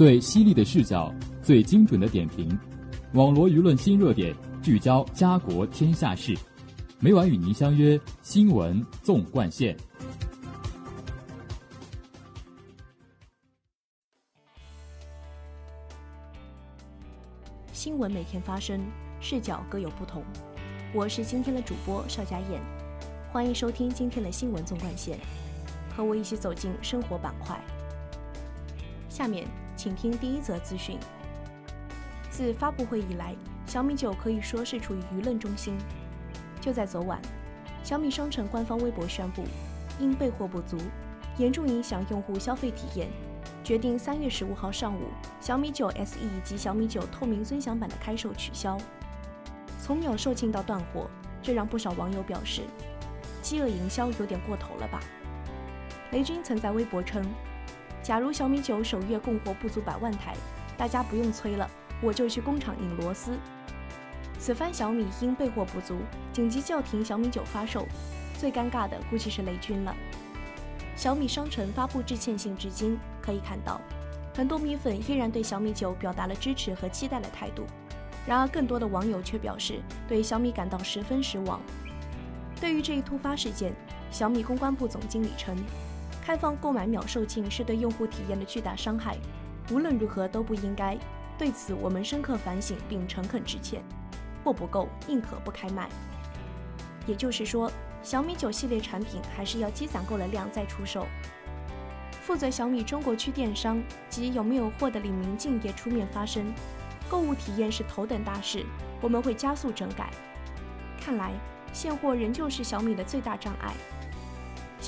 最犀利的视角，最精准的点评，网罗舆论新热点，聚焦家国天下事。每晚与您相约《新闻纵贯线》。新闻每天发生，视角各有不同。我是今天的主播邵佳燕，欢迎收听今天的新闻纵贯线，和我一起走进生活板块。下面请听第一则资讯。自发布会以来，小米九可以说是处于舆论中心。就在昨晚，小米商城官方微博宣布，因备货不足，严重影响用户消费体验，决定三月十五号上午，小米九 SE 以及小米九透明尊享版的开售取消。从秒售罄到断货，这让不少网友表示，饥饿营销有点过头了吧？雷军曾在微博称，假如小米九首月供货不足百万台，大家不用催了，我就去工厂拧螺丝。此番小米因备货不足，紧急叫停小米九发售，最尴尬的估计是雷军了。小米商城发布致歉信至今，可以看到，很多米粉依然对小米九表达了支持和期待的态度。然而，更多的网友却表示对小米感到十分失望。对于这一突发事件，小米公关部总经理称，开放购买秒售罄是对用户体验的巨大伤害，无论如何都不应该。对此，我们深刻反省并诚恳致歉。货不够，宁可不开卖。也就是说，小米九系列产品还是要积攒够了量再出售。负责小米中国区电商及有没有货的李明静也出面发声：购物体验是头等大事，我们会加速整改。看来，现货仍旧是小米的最大障碍。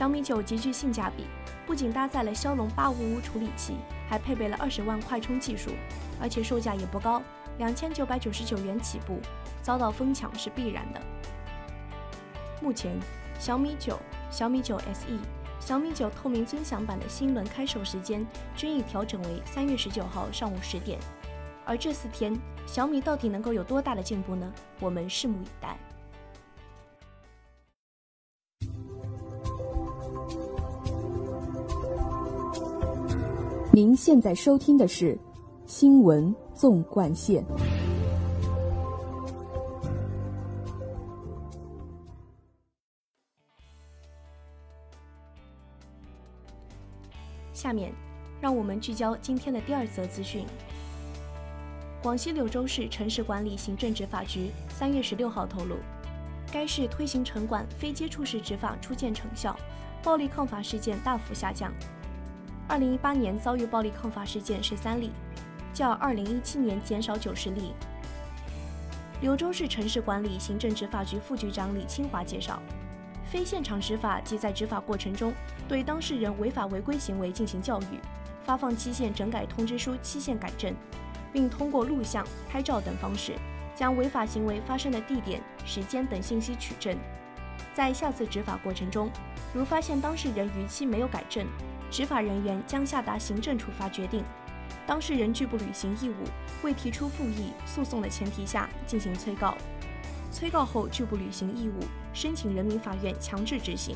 小米九极具性价比，不仅搭载了骁龙八五五处理器，还配备了二十万快充技术，而且售价也不高。两千九百九十九元起步，遭到疯抢是必然的。目前，小米九、小米九 SE、小米九透明尊享版的新轮开售时间均已调整为三月十九号上午十点。而这四天，小米到底能够有多大的进步呢？我们拭目以待。您现在收听的是新闻。纵贯线。下面，让我们聚焦今天的第二则资讯。广西柳州市城市管理行政执法局三月十六号透露，该市推行城管非接触式执法初见成效，暴力抗法事件大幅下降。二零一八年遭遇暴力抗法事件十三例。较2017年减少90例。柳州市城市管理行政执法局副局长李清华介绍，非现场执法即在执法过程中对当事人违法违规行为进行教育，发放期限整改通知书、期限改正，并通过录像、拍照等方式将违法行为发生的地点、时间等信息取证。在下次执法过程中，如发现当事人逾期没有改正，执法人员将下达行政处罚决定。当事人拒不履行义务，未提出复议诉讼的前提下进行催告，催告后拒不履行义务，申请人民法院强制执行。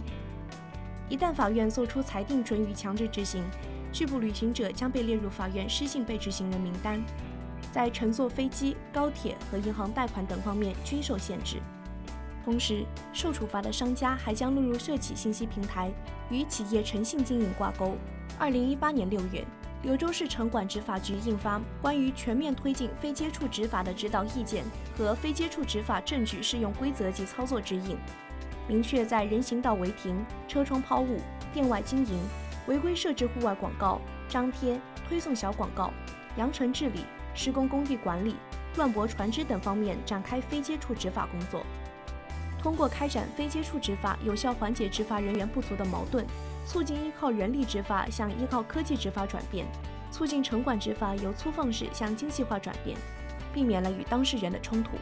一旦法院作出裁定准予强制执行，拒不履行者将被列入法院失信被执行人名单，在乘坐飞机、高铁和银行贷款等方面均受限制。同时，受处罚的商家还将录入社企信息平台，与企业诚信经营挂钩。二零一八年六月。柳州市城管执法局印发《关于全面推进非接触执法的指导意见》和《非接触执法证据适用规则及操作指引》，明确在人行道违停、车窗抛物、店外经营、违规设置户外广告、张贴、推送小广告、扬尘治理、施工工地管理、乱泊船只等方面展开非接触执法工作。通过开展非接触执法，有效缓解执法人员不足的矛盾。促进依靠人力执法向依靠科技执法转变，促进城管执法由粗放式向精细化转变，避免了与当事人的冲突。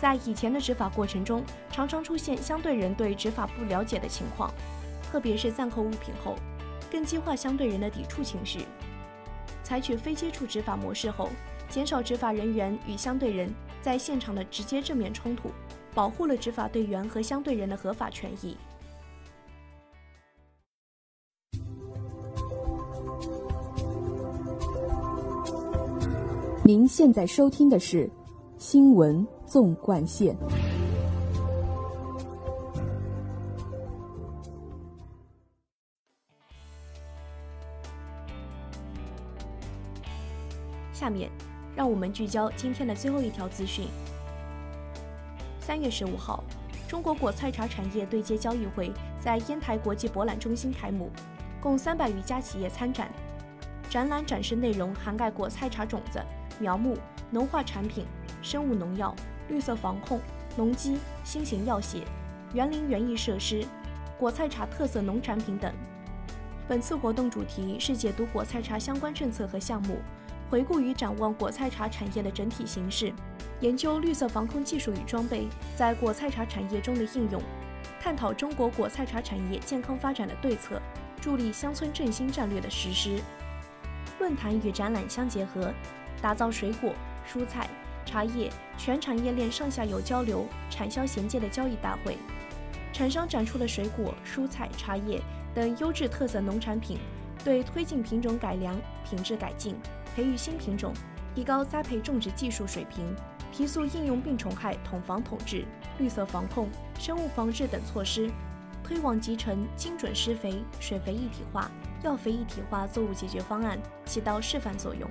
在以前的执法过程中，常常出现相对人对执法不了解的情况，特别是暂扣物品后，更激化相对人的抵触情绪。采取非接触执法模式后，减少执法人员与相对人在现场的直接正面冲突，保护了执法队员和相对人的合法权益。您现在收听的是《新闻纵贯线》。下面，让我们聚焦今天的最后一条资讯。三月十五号，中国果菜茶产业对接交易会在烟台国际博览中心开幕，共三百余家企业参展。展览展示内容涵盖果菜茶种子、苗木、农化产品、生物农药、绿色防控、农机、新型药械、园林园艺设施、果菜茶特色农产品等。本次活动主题是解读果菜茶相关政策和项目。回顾与展望果菜茶产业的整体形势，研究绿色防控技术与装备在果菜茶产业中的应用，探讨中国果菜茶产业健康发展的对策，助力乡村振兴战略的实施。论坛与展览相结合，打造水果、蔬菜、茶叶全产业链上下游交流、产销衔接的交易大会。厂商展出的水果、蔬菜、茶叶等优质特色农产品，对推进品种改良、品质改进。培育新品种，提高栽培种植技术水平，提速应用病虫害统防统治、绿色防控、生物防治等措施，推广集成精准施肥、水肥一体化、药肥一体化作物解决方案，起到示范作用。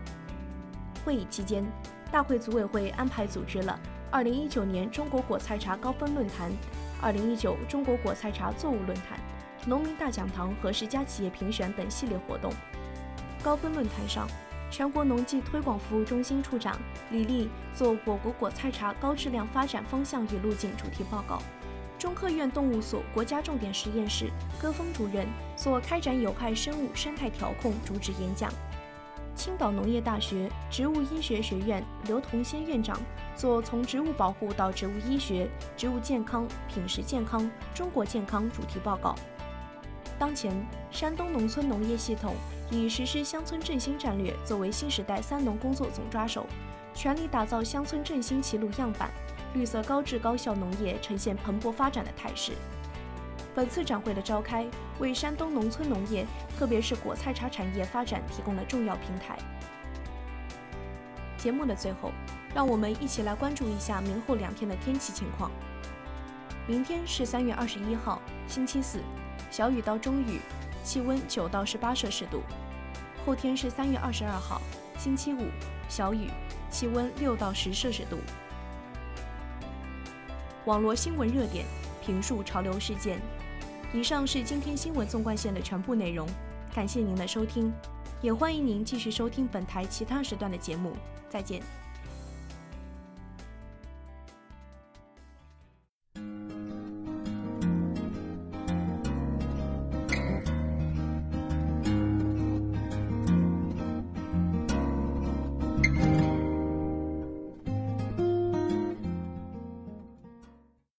会议期间，大会组委会安排组织了2019年中国果菜茶高峰论坛、2019中国果菜茶作物论坛、农民大讲堂和十佳企业评选等系列活动。高峰论坛上。全国农技推广服务中心处长李丽做我国果菜茶高质量发展方向与路径主题报告，中科院动物所国家重点实验室戈峰主任做开展有害生物生态调控主旨演讲，青岛农业大学植物医学学院刘同先院长做从植物保护到植物医学、植物健康、品食健康、中国健康主题报告。当前，山东农村农业系统。以实施乡村振兴战略作为新时代“三农”工作总抓手，全力打造乡村振兴齐鲁样板，绿色高质高效农业呈现蓬勃发展的态势。本次展会的召开，为山东农村农业，特别是果菜茶产业发展提供了重要平台。节目的最后，让我们一起来关注一下明后两天的天气情况。明天是三月二十一号，星期四，小雨到中雨，气温九到十八摄氏度。后天是三月二十二号，星期五，小雨，气温六到十摄氏度。网络新闻热点，评述潮流事件。以上是今天新闻纵贯线的全部内容，感谢您的收听，也欢迎您继续收听本台其他时段的节目。再见。